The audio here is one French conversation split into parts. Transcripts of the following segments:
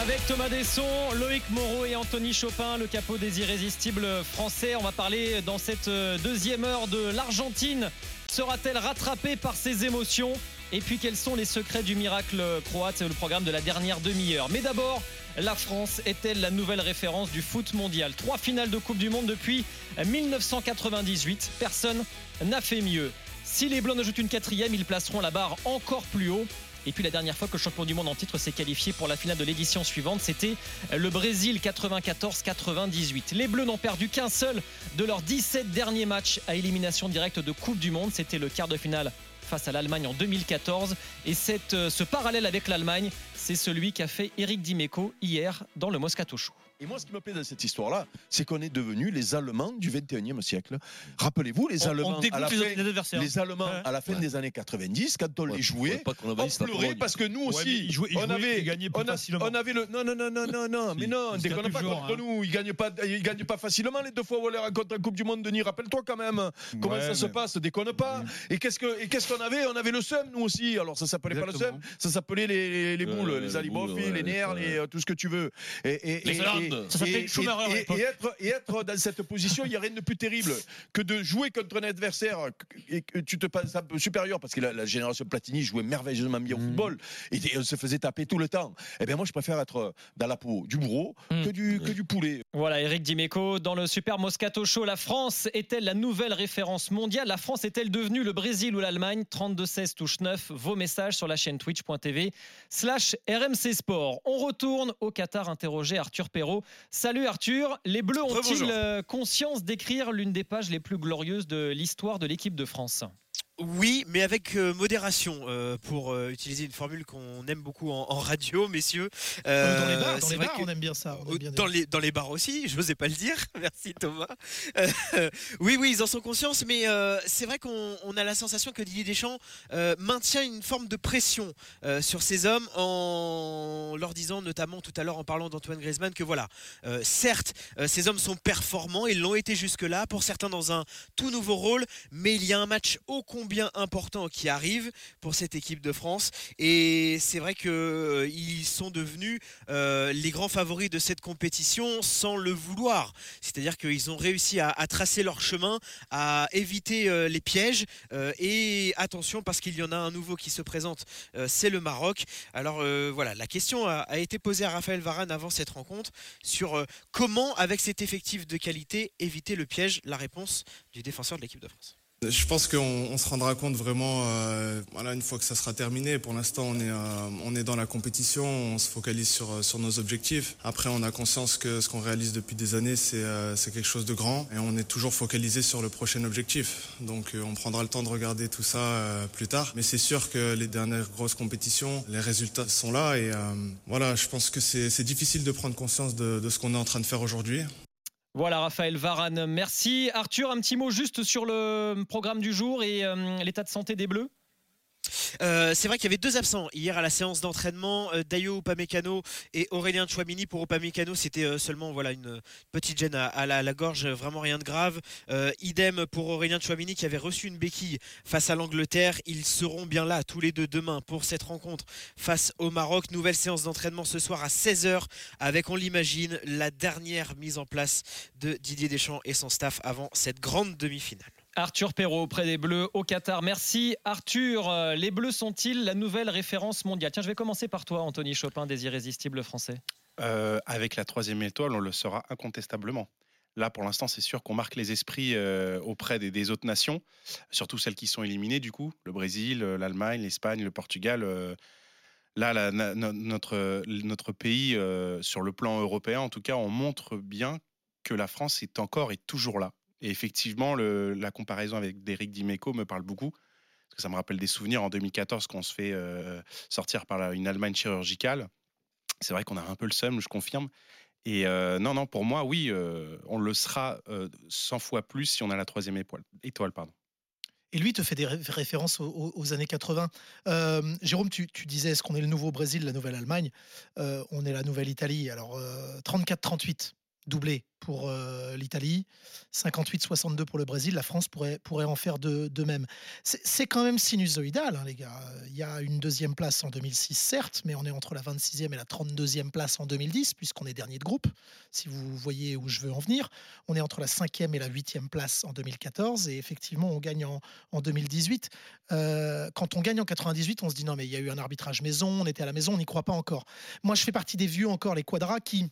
Avec Thomas Desson, Loïc Moreau et Anthony Chopin, le capot des irrésistibles français. On va parler dans cette deuxième heure de l'Argentine. Sera-t-elle rattrapée par ses émotions? Et puis quels sont les secrets du miracle croate? Le programme de la dernière demi-heure. Mais d'abord, la France est-elle la nouvelle référence du foot mondial? Trois finales de Coupe du Monde depuis 1998. Personne n'a fait mieux. Si les Blancs ne jouent une quatrième, ils placeront la barre encore plus haut. Et puis la dernière fois que le champion du monde en titre s'est qualifié pour la finale de l'édition suivante, c'était le Brésil 94-98. Les Bleus n'ont perdu qu'un seul de leurs 17 derniers matchs à élimination directe de Coupe du Monde. C'était le quart de finale face à l'Allemagne en 2014. Et cette, euh, ce parallèle avec l'Allemagne, c'est celui qu'a fait Eric Dimeco hier dans le Moscato Show. Et moi, ce qui me plaît dans cette histoire-là, c'est qu'on est devenus les Allemands du 21e siècle. Rappelez-vous, les On- Allemands, on à la les- fin, les adversaires. les Allemands, Ouais. à la fin des années 90, quand on les jouait, pas on envahisse la pleurait parce que nous Ouais, aussi, ils jouaient- ils on jouaient- avait, ils on, a- on avait le, non, non, non, non, non, non, mais non, gagnent pas contre hein. nous, ils gagnent pas, ils gagnent pas facilement les deux fois où on les rencontre en Coupe du Monde, Denis, rappelle-toi quand même, comment Ouais, ça se mais- passe, déconne pas. Et qu'est-ce que, et qu'est-ce qu'on avait? On avait le seum, nous aussi. Alors, ça s'appelait pas le seum, ça s'appelait les, Ouais, boules, les alibofs, ouais, les nerfs, ouais. les, euh, tout ce que tu veux. Et, et, Les et- et- être, et être dans cette position, il n'y a rien de plus terrible que de jouer contre un adversaire et que tu te passes un peu supérieur parce que la, la génération Platini jouait merveilleusement bien au football et, et on se faisait taper tout le temps. Eh bien, moi, je préfère être dans la peau du bourreau Mm. que, du, que du poulet. Voilà, Eric Dimeco dans le Super Moscato Show. La France est-elle la nouvelle référence mondiale? La France est-elle devenue le Brésil ou l'Allemagne? 32-16 touche 9. Vos messages sur la chaîne twitch.tv slash RMC Sport. On retourne au Qatar interroger Arthur Perrault. Salut Arthur. Les Bleus ont-ils euh, conscience d'écrire l'une des pages les plus glorieuses de l'histoire de l'équipe de France? Oui, mais avec euh, modération, euh, pour euh, utiliser une formule qu'on aime beaucoup en, en radio, messieurs. Dans les bars, dans c'est les vrai bars, que- on aime bien ça. on aime bien dans, les, dans les bars aussi, je n'osais pas le dire. Merci Thomas. Oui, oui, ils en sont conscients, mais c'est vrai qu'on on a la sensation que Didier Deschamps maintient une forme de pression sur ces hommes en leur disant, notamment tout à l'heure en parlant d'Antoine Griezmann, que voilà, certes, ces hommes sont performants, ils l'ont été jusque-là, pour certains dans un tout nouveau rôle, mais il y a un match ô combien important qui arrive pour cette équipe de France, et c'est vrai que euh, sont devenus euh, les grands favoris de cette compétition sans le vouloir. C'est-à-dire qu'ils ont réussi à, tracer leur chemin, à éviter euh, les pièges. et attention, parce qu'il y en a un nouveau qui se présente, c'est le Maroc. Alors voilà, la question a, été posée à Raphaël Varane avant cette rencontre sur comment, avec cet effectif de qualité, éviter le piège. La réponse du défenseur de l'équipe de France. Je pense qu'on on se rendra compte vraiment euh, voilà, une fois que ça sera terminé. Pour l'instant, on, est, euh, dans la compétition, on se focalise sur, euh, sur nos objectifs. Après, on a conscience que ce qu'on réalise depuis des années, c'est quelque chose de grand et on est toujours focalisé sur le prochain objectif. Donc, on prendra le temps de regarder tout ça plus tard. Mais c'est sûr que les dernières grosses compétitions, les résultats sont là et voilà, je pense que c'est difficile de prendre conscience de ce qu'on est en train de faire aujourd'hui. Voilà, Raphaël Varane, merci. Arthur, un petit mot juste sur le programme du jour et euh, l'état de santé des Bleus Euh, c'est vrai qu'il y avait deux absents hier à la séance d'entraînement, euh, Dayo Upamecano et Aurélien Chouamini. Pour Upamecano, c'était euh, seulement voilà une petite gêne à, la, gorge, vraiment rien de grave. Idem pour Aurélien Chouamini qui avait reçu une béquille face à l'Angleterre. Ils seront bien là tous les deux demain pour cette rencontre face au Maroc. Nouvelle séance d'entraînement ce soir à 16h avec, on l'imagine, la dernière mise en place de Didier Deschamps et son staff avant cette grande demi-finale. Arthur Perrault auprès des Bleus au Qatar. Merci Arthur. Euh, Les Bleus sont-ils la nouvelle référence mondiale? Tiens, je vais commencer par toi, Anthony Chopin, des irrésistibles français. Euh, avec la troisième étoile, on le sera incontestablement. Là, pour l'instant, c'est sûr qu'on marque les esprits euh, auprès des, autres nations, surtout celles qui sont éliminées, du coup, le Brésil, l'Allemagne, l'Espagne, le Portugal. là, notre, notre pays, sur le plan européen, en tout cas, on montre bien que la France est encore et toujours là. Et effectivement, la comparaison avec Derek Dimeco me parle beaucoup. Parce que ça me rappelle des souvenirs en 2014 qu'on se fait euh, sortir par une Allemagne chirurgicale. C'est vrai qu'on a un peu le seum, je confirme. Et euh, non, non, pour moi, oui, euh, on le sera euh, 100 fois plus si on a la troisième étoile. étoile pardon. Et lui te fait des ré- références aux, années 80. Euh, Jérôme, tu, disais, est-ce qu'on est le nouveau Brésil, la nouvelle Allemagne? On est la nouvelle Italie. Alors, euh, 34-38. Doublé pour euh, l'Italie, 58-62 pour le Brésil. La France pourrait, pourrait en faire de, même. C'est quand même sinusoïdal, hein, les gars. Il y a une deuxième place en 2006, certes, mais on est entre la 26e et la 32e place en 2010, puisqu'on est dernier de groupe, si vous voyez où je veux en venir. On est entre la 5e et la 8e place en 2014, et effectivement, on gagne en, en 2018. Euh, quand on gagne en 98, on se dit non, mais il y a eu un arbitrage maison, on était à la maison, on n'y croit pas encore. Moi, je fais partie des vieux encore, les quadras, qui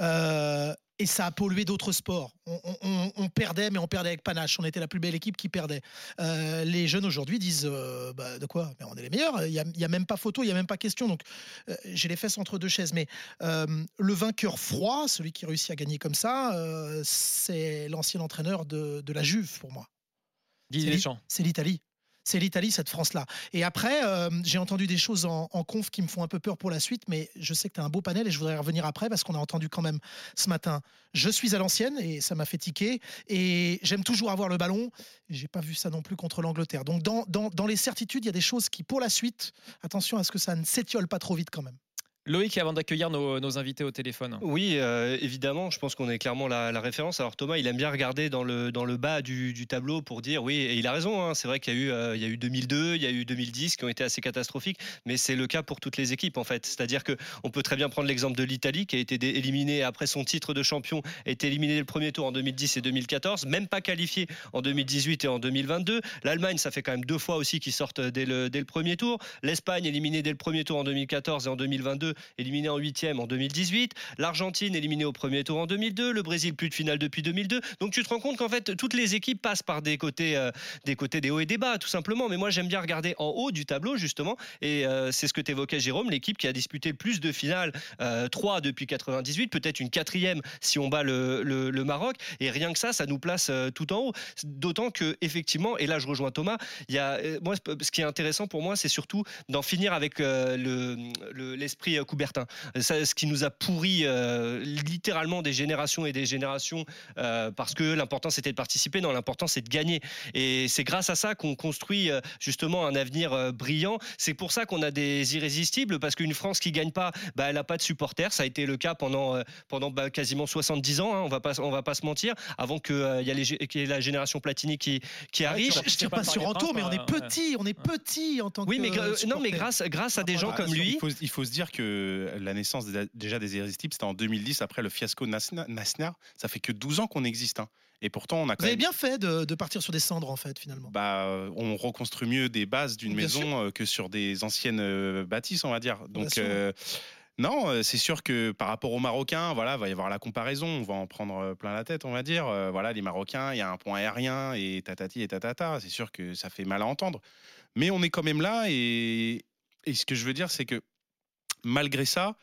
euh, et ça a pollué d'autres sports. On, on- on perdait, mais on perdait avec panache. On était la plus belle équipe qui perdait. Euh, les jeunes aujourd'hui disent euh, bah, de quoi? Mais on est les meilleurs. Il n'y a, même pas photo, il n'y a même pas question. Donc euh, j'ai les fesses entre deux chaises. Mais le vainqueur froid, celui qui réussit à gagner comme ça, c'est l'ancien entraîneur de, de la Juve pour moi. Didier Deschamps. C'est l'Italie. C'est l'Italie, cette France-là. Et après, euh, j'ai entendu des choses en, conf qui me font un peu peur pour la suite, mais je sais que tu as un beau panel et je voudrais revenir après parce qu'on a entendu quand même ce matin. Je suis à l'ancienne et ça m'a fait tiquer. Et j'aime toujours avoir le ballon. J'ai pas vu ça non plus contre l'Angleterre. Donc, dans, dans, dans les certitudes, il y a des choses qui, pour la suite, attention à ce que ça ne s'étiole pas trop vite quand même. Loïc, avant d'accueillir nos, invités au téléphone. Oui, euh, évidemment, je pense qu'on est clairement la, référence. Alors Thomas, il aime bien regarder dans le, bas du, tableau pour dire, oui, et il a raison, hein, c'est vrai qu'il y, a eu, y a eu 2002, il y a eu 2010 qui ont été assez catastrophiques, mais c'est le cas pour toutes les équipes en fait. C'est-à-dire qu'on peut très bien prendre l'exemple de l'Italie qui a été éliminée après son titre de champion, a été éliminée le premier tour en 2010 et 2014, même pas qualifiée en 2018 et en 2022. L'Allemagne, ça fait quand même deux fois aussi qu'ils sortent dès le, dès le premier tour. L'Espagne, éliminée dès le premier tour en 2014 et en 2022, éliminée en huitième en 2018. L'Argentine éliminée au premier tour en 2002. Le Brésil plus de finale depuis 2002. Donc tu te rends compte qu'en fait toutes les équipes passent par des côtés, euh, des côtés des hauts et des bas tout simplement. Mais moi j'aime bien regarder en haut du tableau justement. Et euh, c'est ce que tu évoquais Jérôme, l'équipe qui a disputé plus de finales, euh, 3 depuis 98, peut-être une quatrième si on bat le, Maroc. Et rien que ça, ça nous place euh, tout en haut. D'autant que effectivement, et là je rejoins Thomas, il y a, moi ce qui est intéressant pour moi, c'est surtout d'en finir avec le- le- l'esprit Coubertin. Ça, ce qui nous a pourri euh, littéralement des générations et des générations euh, parce que l'important c'était de participer, non, l'important c'est de gagner. Et c'est grâce à ça qu'on construit euh, justement un avenir euh, brillant. C'est pour ça qu'on a des irrésistibles parce qu'une France qui gagne pas, bah, elle n'a pas de supporters. Ça a été le cas pendant, euh, pendant bah, quasiment 70 ans, hein, on va pas, on va pas se mentir, avant qu'il y, y ait la génération Platini qui, qui arrive. Je, je tire pas sur Anto, mais on est petit, on est petit en tant Oui, que. mais, gra- euh, non, mais grâce, grâce à des gens Ah, comme il lui. faut, il faut se dire que la naissance déjà des irrésistibles, c'était en 2010 après le fiasco Nasna-. Ça fait que 12 ans qu'on existe. hein. Et pourtant, on a quand Vous avez même. bien fait de, de partir sur des cendres, en fait, finalement. Bah, euh, on reconstruit mieux des bases d'une maison euh, que sur des anciennes euh, bâtisses, on va dire. Donc, euh, non, euh, c'est sûr que par rapport aux Marocains, voilà, va y avoir la comparaison. On va en prendre euh, plein la tête, on va dire. Euh, voilà, les Marocains, il y a un point aérien et tatati et tatata. C'est sûr que ça fait mal à entendre. Mais on est quand même là. Et, et ce que je veux dire, c'est que malgré ça,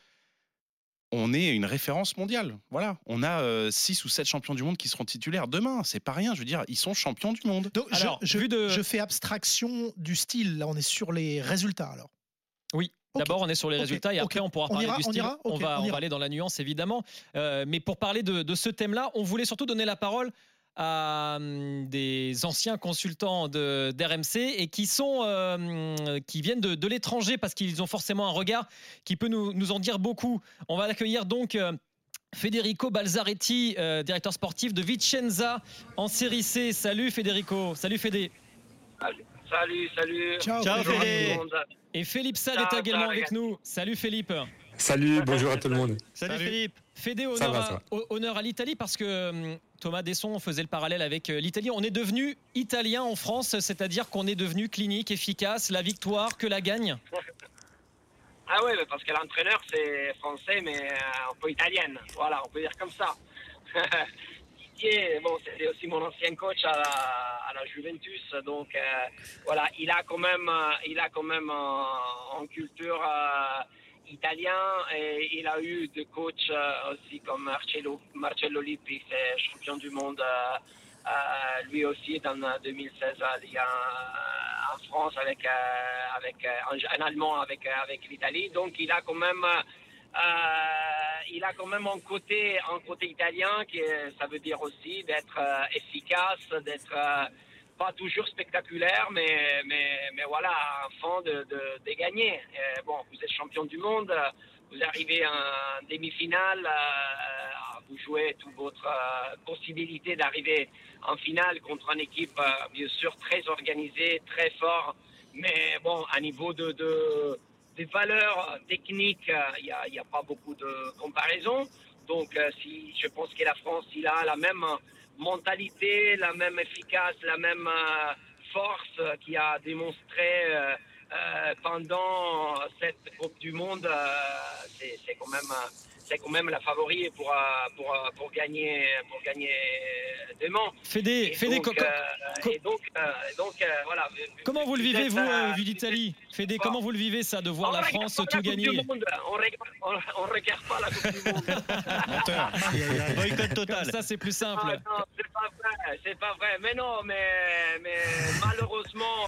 on est une référence mondiale. Voilà, on a 6 ou 7 champions du monde qui seront titulaires demain. C'est pas rien. Je veux dire, ils sont champions du monde. Donc, Alors, je, vu de- je fais abstraction du style. Là, on est sur les résultats, alors. Oui. D'abord, on est sur les résultats et après, Ok. on pourra On parler ira, du on style. ira on va, on on ira. va aller dans la nuance, évidemment. Euh, mais pour parler de, de ce thème-là, on voulait surtout donner la parole à hum, des anciens consultants de- d'RMC et qui sont euh, qui viennent de, de l'étranger parce qu'ils ont forcément un regard qui peut nous, nous en dire beaucoup. On va accueillir donc euh, Federico Balzaretti, euh, directeur sportif de Vicenza en série C. Salut Federico. Salut Fédé. Salut, salut. Ciao, Ciao, Fédé. Et Philippe Sall est également ciao, avec nous. Salut Philippe. Salut, bonjour à tout le monde. Salut, Salut. Philippe. Fédé, honneur, va, à, honneur l'Italie parce que hum, Thomas Desson faisait le parallèle avec euh, l'Italie. On est devenu italien en France, c'est-à-dire qu'on est devenu clinique, efficace, la victoire, que la gagne. Ah ouais, mais parce que l'entraîneur c'est français, mais euh, un peu italienne. Voilà, on peut dire comme ça. Didier, bon, c'était aussi mon ancien coach à la, à la Juventus, donc euh, voilà, il a quand même, euh, il a quand même en, en culture euh, italien et il a eu des coachs euh, aussi comme Marcello, Marcello Lippi, c'est champion du monde. euh, euh, lui aussi dans euh, 2016 à Ligue 1, euh, en France avec, euh, avec un, un Allemand avec, avec l'Italie. Donc il a quand même il a quand même un côté un côté italien qui ça veut dire aussi d'être efficace, d'être pas toujours spectaculaire, mais, mais, mais voilà, fond de, de, de gagner. Euh, bon, vous êtes champion du monde, vous arrivez en demi-finale, euh, vous jouez toute votre euh, possibilité d'arriver en finale contre une équipe, bien sûr, très organisée, très fort, mais bon, à niveau de, de des valeurs techniques, il n'y a, a, pas beaucoup de comparaison. Donc, si je pense que la France, il a la même mentalité, la même efficace, la même euh, force qui a démontré euh, euh, pendant cette Coupe du Monde, c'est quand même c'est quand même la favori pour, pour, pour, gagner, pour gagner demain. Fédé, Fédé donc, et donc, donc voilà. Comment vous le vivez, vous, vu d'Italie Fédé, comment vous le vivez, ça, de voir la France tout gagner On ne regarde pas la Coupe du Monde. Boycott total. ça, c'est plus simple. Ah, non, c'est pas vrai, c'est pas vrai. Mais non, mais, mais malheureusement,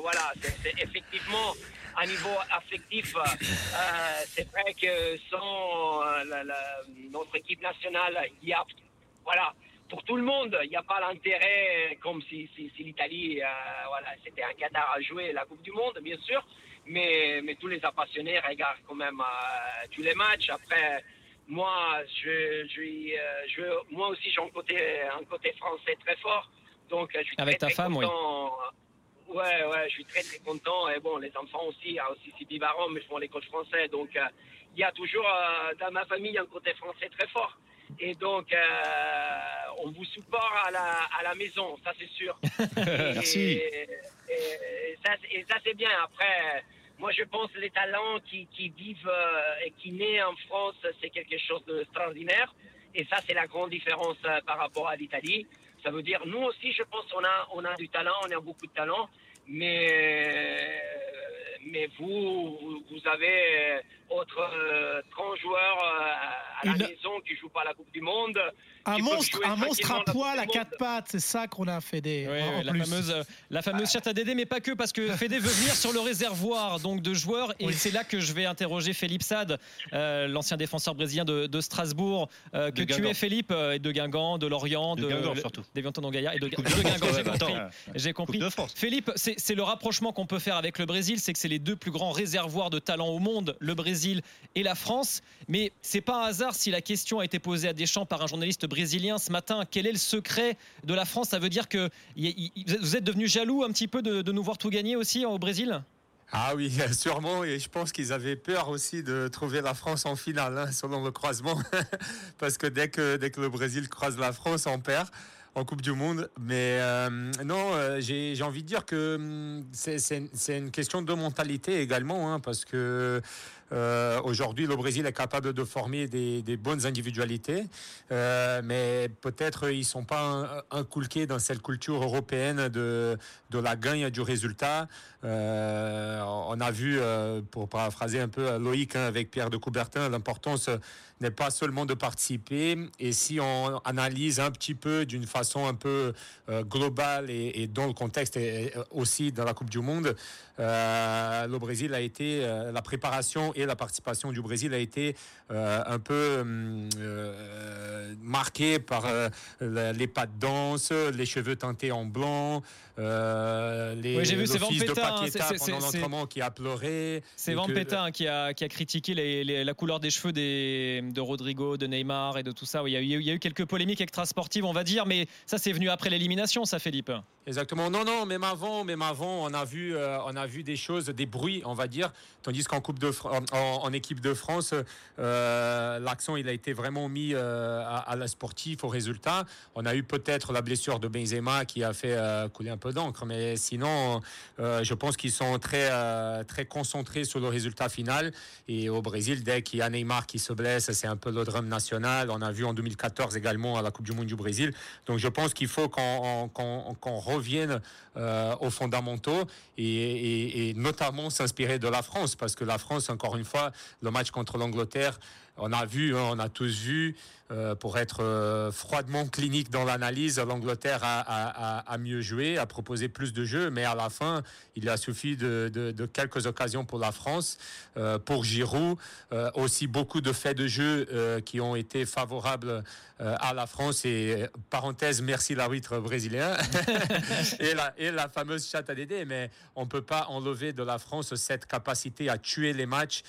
voilà, c'est effectivement à niveau affectif, euh, c'est vrai que sans euh, la, la, notre équipe nationale, il y a, voilà, pour tout le monde, il n'y a pas l'intérêt comme si, si, si l'Italie, euh, voilà, c'était un Qatar à jouer la Coupe du Monde, bien sûr, mais, mais tous les passionnés regardent quand même euh, tous les matchs. Après, moi, je, je, je, moi aussi, j'ai un côté, un côté français très fort. Donc, je suis Avec très, ta très femme, oui. Ouais, ouais, je suis très très content. Et bon, les enfants aussi, il y a aussi Sylvie Baron, mais ils font l'école français. Donc, euh, il y a toujours euh, dans ma famille un côté français très fort. Et donc, euh, on vous supporte à la, à la maison, ça c'est sûr. Merci. Et, et, ça, et ça c'est bien. Après, moi je pense que les talents qui, qui vivent et qui naissent en France, c'est quelque chose d'extraordinaire. Et ça, c'est la grande différence par rapport à l'Italie. Ça veut dire, nous aussi, je pense qu'on a, on a du talent, on a beaucoup de talent, mais, mais vous, vous avez autre euh, 30 joueurs euh, à la Une- maison qui jouent pas la Coupe du Monde. Un monstre, un monstre à poil à quatre pattes, c'est ça qu'on a fait des. Ouais, en la plus. fameuse, euh, la fameuse chatte à Dédé, mais pas que, parce que Fédé veut venir sur le réservoir donc de joueurs, et Oui. c'est là que je vais interroger Philippe Sade, euh, l'ancien défenseur brésilien de, de Strasbourg, euh, que De tu Guingamp. es Philippe, euh, et de Guingamp, de Lorient, De de, Guingamp, surtout. et de, de Guingamp. J'ai compris. J'ai compris. Coupe de France. Philippe, c'est c'est le rapprochement qu'on peut faire avec le Brésil, c'est que c'est les deux plus grands réservoirs de talent au monde, le Brésil et la France. Mais c'est pas un hasard si la question a été posée à Deschamps par un journaliste brésilien ce matin. Quel est le secret de la France? Ça veut dire que vous êtes devenu jaloux un petit peu de, nous voir tout gagner aussi au Brésil? Ah oui, sûrement. Et je pense qu'ils avaient peur aussi de trouver la France en finale, hein, selon le croisement. Parce que dès, que dès que le Brésil croise la France, on perd en Coupe du Monde. Mais euh, non, euh, j'ai envie de dire que hum, c'est une question de mentalité également. hein, parce que euh, aujourd'hui, le Brésil est capable de former des, bonnes individualités. Euh, mais peut-être ils sont pas in- inculqués dans cette culture européenne de, de la gagne du résultat. Euh, on a vu, pour paraphraser un peu Loïc hein, avec Pierre de Coubertin, l'importance n'est pas seulement de participer. Et si on analyse un petit peu d'une façon un peu globale et, dans le contexte et, aussi dans la Coupe du Monde, le Brésil a été, la préparation et la participation du Brésil a été euh, un peu hum, euh, marquée par euh, les pas de danse, les cheveux teintés en blanc, euh, les, Oui, j'ai vu, c'est fils de Paqueta pendant l'entraînement qui a pleuré. C'est Van que- Pétain qui a, qui a critiqué les- les- la couleur des cheveux des, de Rodrigo, de Neymar et de tout ça. Il, y a, eu- il y a eu quelques polémiques extrasportives, on va dire, mais ça c'est venu après l'élimination, ça Philippe. Exactement. Non, non, même avant, même avant, on a vu, euh, on a vu des choses, des bruits, on va dire. Tandis qu'en Coupe de Fr- en, équipe de France, euh, l'accent il a été vraiment mis euh, à, à la sportif, au résultat. On a eu peut-être la blessure de Benzema qui a fait euh, couler un peu d'encre, mais sinon, je pense qu'ils sont très, très concentrés sur le résultat final. Et au Brésil, dès qu'il y a Neymar qui se blesse, c'est un peu le drame national. On a vu en 2014 également à la Coupe du Monde du Brésil. Donc je pense qu'il faut qu'on revienne aux fondamentaux et notamment s'inspirer de la France parce que la France, encore encore une fois, le match contre l'Angleterre, on a vu, hein, on a tous vu, euh, pour être euh, froidement clinique dans l'analyse, l'Angleterre a, mieux joué, a proposé plus de jeux, mais à la fin, il a suffi de, quelques occasions pour la France, euh, pour Giroud, aussi beaucoup de faits de jeu qui ont été favorables à la France. Et parenthèse, merci l'arbitre brésilien et, la, et la fameuse chatte à Dédé, mais on peut pas enlever de la France cette capacité à tuer les matchs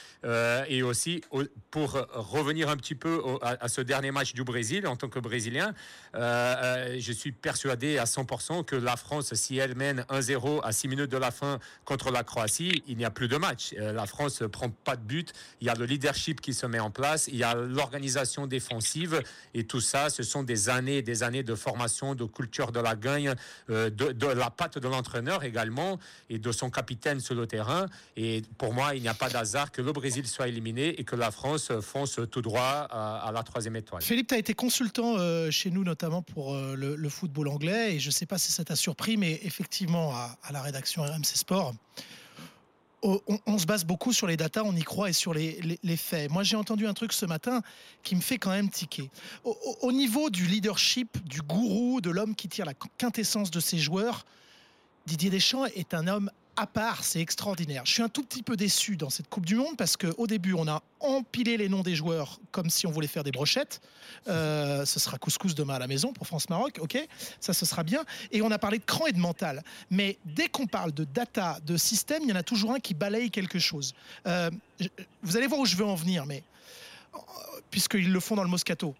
et aussi pour revenir un petit peu à ce dernier match du Brésil en tant que Brésilien, euh, euh, je suis persuadé à 100% que la France, si elle mène 1-0 à 6 minutes de la fin contre la Croatie, il n'y a plus de match. Euh, la France ne prend pas de but. Il y a le leadership qui se met en place. Il y a l'organisation défensive. Et tout ça, ce sont des années et des années de formation, de culture de la gagne, de, la patte de l'entraîneur également et de son capitaine sur le terrain. Et pour moi, il n'y a pas d'hasard que le Brésil soit éliminé et que la France fonce tout droit à, à la troisième étoile. Philippe, tu as été consultant euh, chez nous notamment pour euh, le, football anglais et je ne sais pas si ça t'a surpris, mais effectivement à, la rédaction RMC Sport, on, se base beaucoup sur les datas, on y croit et sur les, faits. Moi j'ai entendu un truc ce matin qui me fait quand même tiquer. Au, niveau du leadership, du gourou, de l'homme qui tire la quintessence de ses joueurs, Didier Deschamps est un homme à part, c'est extraordinaire. Je suis un tout petit peu déçu dans cette Coupe du Monde parce qu'au début, on a empilé les noms des joueurs comme si on voulait faire des brochettes. Euh, ce sera couscous demain à la maison pour France-Maroc, ok Ça, ce sera bien. Et on a parlé de cran et de mental. Mais dès qu'on parle de data, de système, il y en a toujours un qui balaye quelque chose. Euh, vous allez voir où je veux en venir, mais euh, puisqu'ils le font dans le Moscato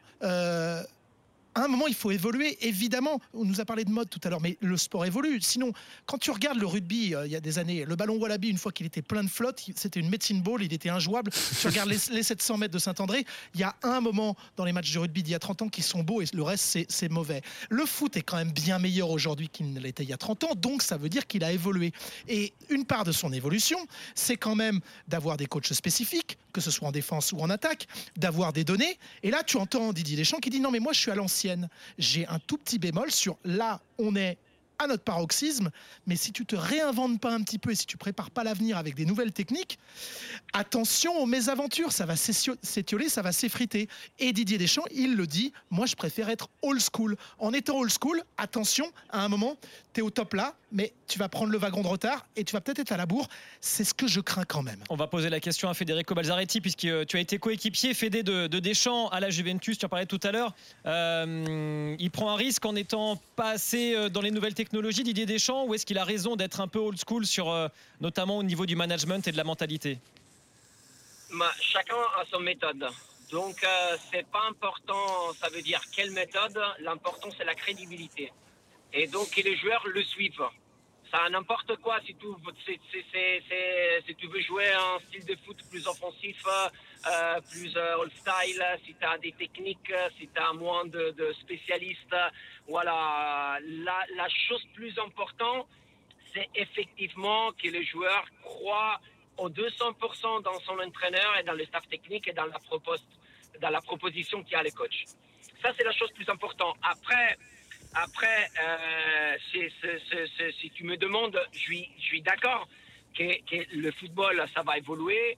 à un moment, il faut évoluer. Évidemment, on nous a parlé de mode tout à l'heure, mais le sport évolue. Sinon, quand tu regardes le rugby, euh, il y a des années, le ballon Wallaby, une fois qu'il était plein de flotte, c'était une médecine ball, il était injouable. tu regardes les, 700 mètres de Saint-André, il y a un moment dans les matchs de rugby d'il y a 30 ans qui sont beaux et le reste, c'est mauvais. Le foot est quand même bien meilleur aujourd'hui qu'il ne l'était il y a 30 ans, donc ça veut dire qu'il a évolué. Et une part de son évolution, c'est quand même d'avoir des coachs spécifiques, que ce soit en défense ou en attaque, d'avoir des données. Et là, tu entends Didier Deschamps qui dit non, mais moi, je suis à l'ancienne. J'ai un tout petit bémol sur là, on est à notre paroxysme, mais si tu te réinventes pas un petit peu et si tu prépares pas l'avenir avec des nouvelles techniques, attention aux mésaventures, ça va s'étioler, ça va s'effriter. Et Didier Deschamps, il le dit, moi je préfère être old school. En étant old school, attention, à un moment, tu es au top là, mais tu vas prendre le wagon de retard et tu vas peut-être être à la bourre. C'est ce que je crains quand même. On va poser la question à Federico Balzaretti, puisque euh, tu as été coéquipier, Fédé de, Deschamps à la Juventus, tu en parlais tout à l'heure. Euh, il prend un risque en n'étant pas assez euh, dans les nouvelles technologies, Didier Deschamps, ou est-ce qu'il a raison d'être un peu old school, sur, notamment au niveau du management et de la mentalité? Chacun a son méthode. Donc, c'est pas important, ça veut dire quelle méthode. L'important, c'est la crédibilité. Et donc, que les joueurs le suivent ça n'importe quoi si tu, veux jouer un style de foot plus offensif, euh, plus euh, old style, si tu as des techniques, si tu as moins de, spécialistes. Voilà, la, chose plus importante, c'est effectivement que les joueurs croient au 200% dans son entraîneur et dans le staff technique et dans la, dans la proposition qu'il a les coachs. Ça, c'est la chose plus importante. Après, après, euh, si tu me demandes, je suis d'accord que, le football, ça va évoluer,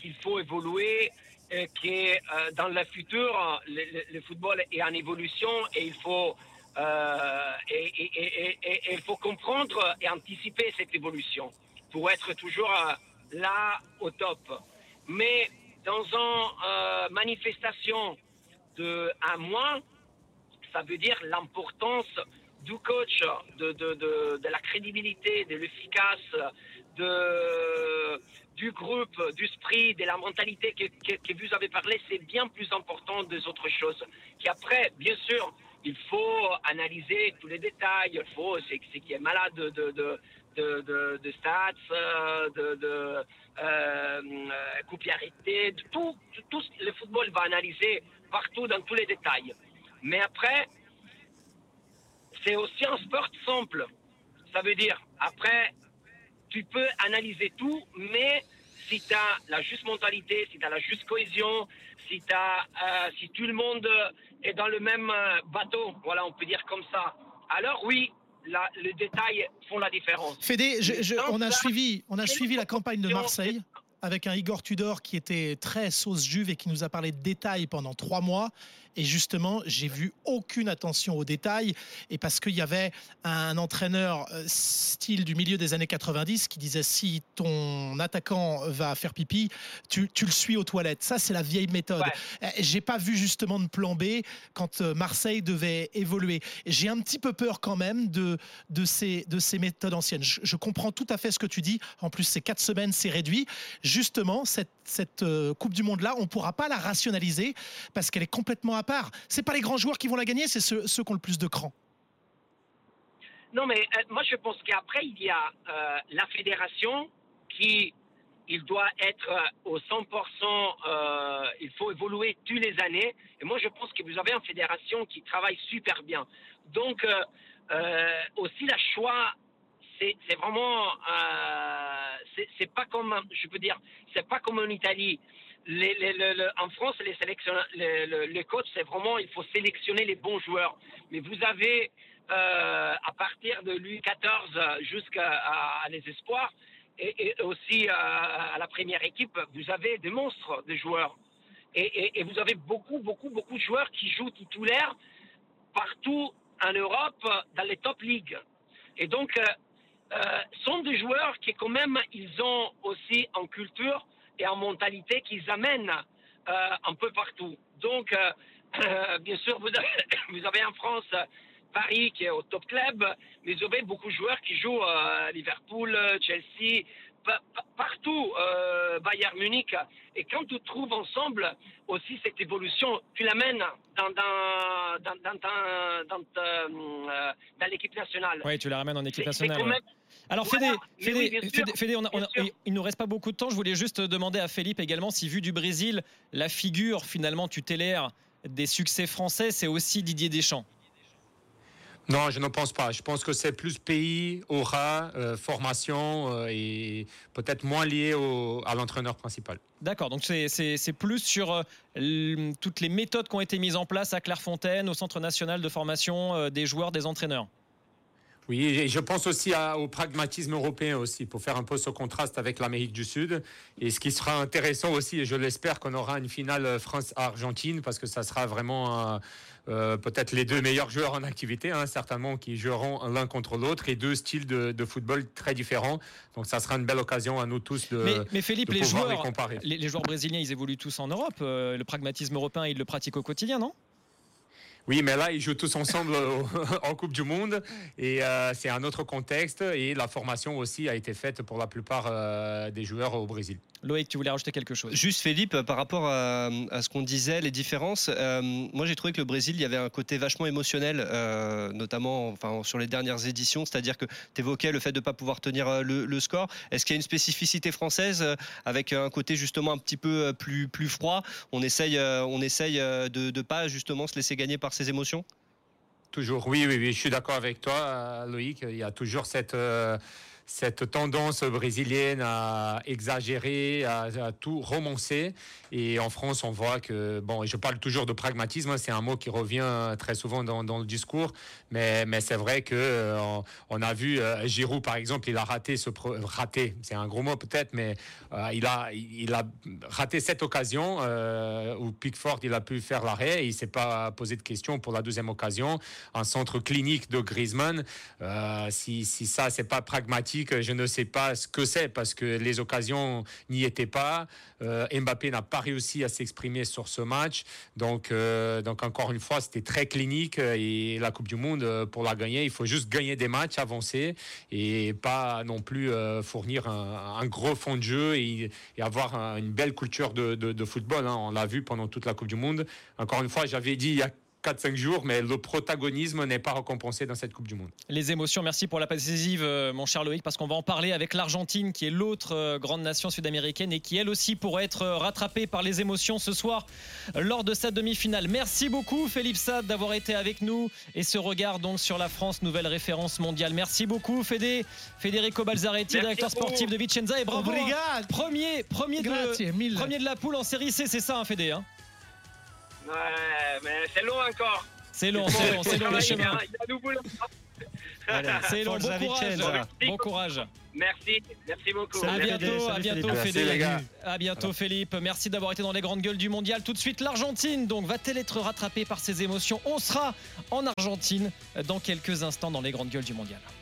qu'il faut évoluer, et que euh, dans le futur, le, football est en évolution et il faut, euh, et, faut comprendre et anticiper cette évolution pour être toujours là au top. Mais dans une manifestation de un mois, ça veut dire l'importance du coach, de, de, de, la crédibilité, de l'efficace, de, du groupe, du esprit, de la mentalité que, vous avez parlé, c'est bien plus important des autres choses. Qu'après, bien sûr, il faut analyser tous les détails, il faut, c'est qui est malade de, de, de, stats, de, de euh, tout, tout le football va analyser partout dans tous les détails. Mais après, c'est aussi un sport simple. Ça veut dire, après, tu peux analyser tout, mais si tu as la juste mentalité, si tu as la juste cohésion, si, as, euh, si tout le monde est dans le même euh, bateau, voilà, on peut dire comme ça, alors oui, la, les détails font la différence. Fédé, on, a suivi, on a suivi la campagne de Marseille. avec un Igor Tudor qui était très sauce juve et qui nous a parlé de détails pendant trois mois. Et justement, j'ai vu aucune attention aux détails. Et parce qu'il y avait un entraîneur euh, style du milieu des années 90 qui disait si ton attaquant va faire pipi, tu, tu le suis aux toilettes. Ça, c'est la vieille méthode. Ouais. Euh, J'ai pas vu justement de plan B quand euh, Marseille devait évoluer. J'ai un petit peu peur quand même de, de, ces, de ces méthodes anciennes. Je, je comprends tout à fait ce que tu dis. En plus, c'est quatre semaines, c'est réduit. Justement, cette, cette euh, Coupe du Monde-là, on ne pourra pas la rationaliser parce qu'elle est complètement part. C'est pas les grands joueurs qui vont la gagner, c'est ceux, qui ont le plus de cran. Non, mais euh, moi, je pense qu'après, il y a euh, la fédération qui, il doit être euh, au 100%, euh, il faut évoluer tous les années. Et moi, je pense que vous avez une fédération qui travaille super bien. Donc, aussi, la choix, c'est vraiment, c'est pas comme, je peux dire, c'est pas comme en Italie. En France, les, le- les coachs, c'est vraiment, il faut sélectionner les bons joueurs. Mais vous avez, euh, à partir de Louis XIV jusqu'à à- à les espoirs, et, aussi euh, à la première équipe, vous avez des monstres de joueurs. Et vous avez beaucoup, beaucoup, beaucoup de joueurs qui jouent titulaires partout en Europe dans les top ligues. Et donc, euh, euh, sont des joueurs qui quand même, ils ont aussi en culture et en mentalité qu'ils amènent euh, un peu partout. Donc, euh, euh, bien sûr, vous avez, vous avez en France euh, Paris qui est au top club, mais vous avez beaucoup de joueurs qui jouent à Liverpool, euh, Chelsea, partout, euh, Bayern Munich. Et quand tu trouves ensemble aussi cette évolution, tu l'amènes dans, dans, dans, dans, euh, dans l'équipe nationale. Oui, tu la ramènes en équipe nationale. même- Alors Voilà. Fédé, Fédé, oui. Fédé, Fédé, on a- on a- Bien sûr. il nous reste pas beaucoup de temps. Je voulais juste demander à Philippe également si vu du Brésil, la figure finalement tutélaire des succès français, c'est aussi Didier Deschamps. Non, je ne pense pas. Je pense que c'est plus pays, aura, euh, formation euh, et peut-être moins lié au- à l'entraîneur principal. D'accord, donc c'est- plus sur euh, toutes les méthodes qui ont été mises en place à Clairefontaine, au Centre national de formation des joueurs, des entraîneurs. Oui, et je pense aussi à- au pragmatisme européen aussi, pour faire un peu ce contraste avec l'Amérique du Sud. Et ce qui sera intéressant aussi, et je l'espère qu'on aura une finale France-Argentine, parce que ça sera vraiment euh, euh, peut-être les deux meilleurs joueurs en activité, hein, certainement, qui joueront l'un contre l'autre, et deux styles de, de football très différents. Donc ça sera une belle occasion à nous tous de, mais, mais Philippe, de les pouvoir les joueurs, comparer. les, les joueurs brésiliens, ils évoluent tous en Europe. Euh, le pragmatisme européen, ils le pratiquent au quotidien, non? Oui, mais là, ils jouent tous ensemble en Coupe du Monde et euh, c'est un autre contexte et la formation aussi a été faite pour la plupart des joueurs au Brésil. Loïc, tu voulais rajouter quelque chose? Juste Philippe, par rapport à, à ce qu'on disait, les différences, euh, moi j'ai trouvé que le Brésil, il y avait un côté vachement émotionnel, euh, notamment enfin, sur les dernières éditions, c'est-à-dire que tu évoquais le fait de ne pas pouvoir tenir euh, le, le score. Est-ce qu'il y a une spécificité française euh, avec un côté justement un petit peu euh, plus, plus froid? On essaye, euh, on essaye euh, de ne pas justement se laisser gagner par ses émotions? Toujours, oui, oui, oui, je suis d'accord avec toi, euh, Loïc. Il y a toujours cette, euh, cette tendance brésilienne à exagérer, à, tout romancer. Et en France, on voit que, bon, je parle toujours de pragmatisme, c'est un mot qui revient très souvent dans, le discours, mais, mais c'est vrai que euh, on, a vu euh, Giroud, par exemple, il a raté ce raté, c'est un gros mot peut-être, mais euh, il a il a raté cette occasion euh, où Pickford il a pu faire l'arrêt, et il s'est pas posé de questions pour la deuxième occasion, un centre clinique de Griezmann. Si, si ça c'est pas pragmatique, je ne sais pas ce que c'est parce que les occasions n'y étaient pas. Euh, Mbappé n'a pas réussi à s'exprimer sur ce match, donc euh, donc encore une fois c'était très clinique et la Coupe du Monde euh, pour la gagner, il faut juste gagner des matchs, avancer et pas non plus euh, fournir un, gros fond de jeu et, avoir un- une belle culture de football. hein. On l'a vu pendant toute la Coupe du Monde. Encore une fois, j'avais dit il y a 4-5 jours, mais le protagonisme n'est pas récompensé dans cette Coupe du Monde. Les émotions, merci pour la passe décisive, euh, mon cher Loïc, parce qu'on va en parler avec l'Argentine, qui est l'autre euh, grande nation sud-américaine et qui, elle aussi, pourrait être euh, rattrapée par les émotions ce soir lors de sa demi-finale. Merci beaucoup, Philippe Sade, d'avoir été avec nous et ce regard donc sur la France, nouvelle référence mondiale. Merci beaucoup, Fédé, Federico Balzaretti, Merci directeur sportif de Vicenza, et bravo. hein. Premier, premier, Grazie de, mille. premier de la poule en série C, c'est ça, hein, Fédé hein Ouais, mais c'est long encore. C'est long, c'est long, c'est long le chemin. il y a nous boulot. C'est long, bon courage. Bon courage. Merci, merci beaucoup. À bientôt, à bientôt Philippe. Fédé. Merci, les gars. À bientôt Philippe. Merci d'avoir été dans les grandes gueules du mondial. Tout de suite l'Argentine. Donc va-t-elle être rattrapée par ses émotions? On sera en Argentine dans quelques instants dans les grandes gueules du mondial.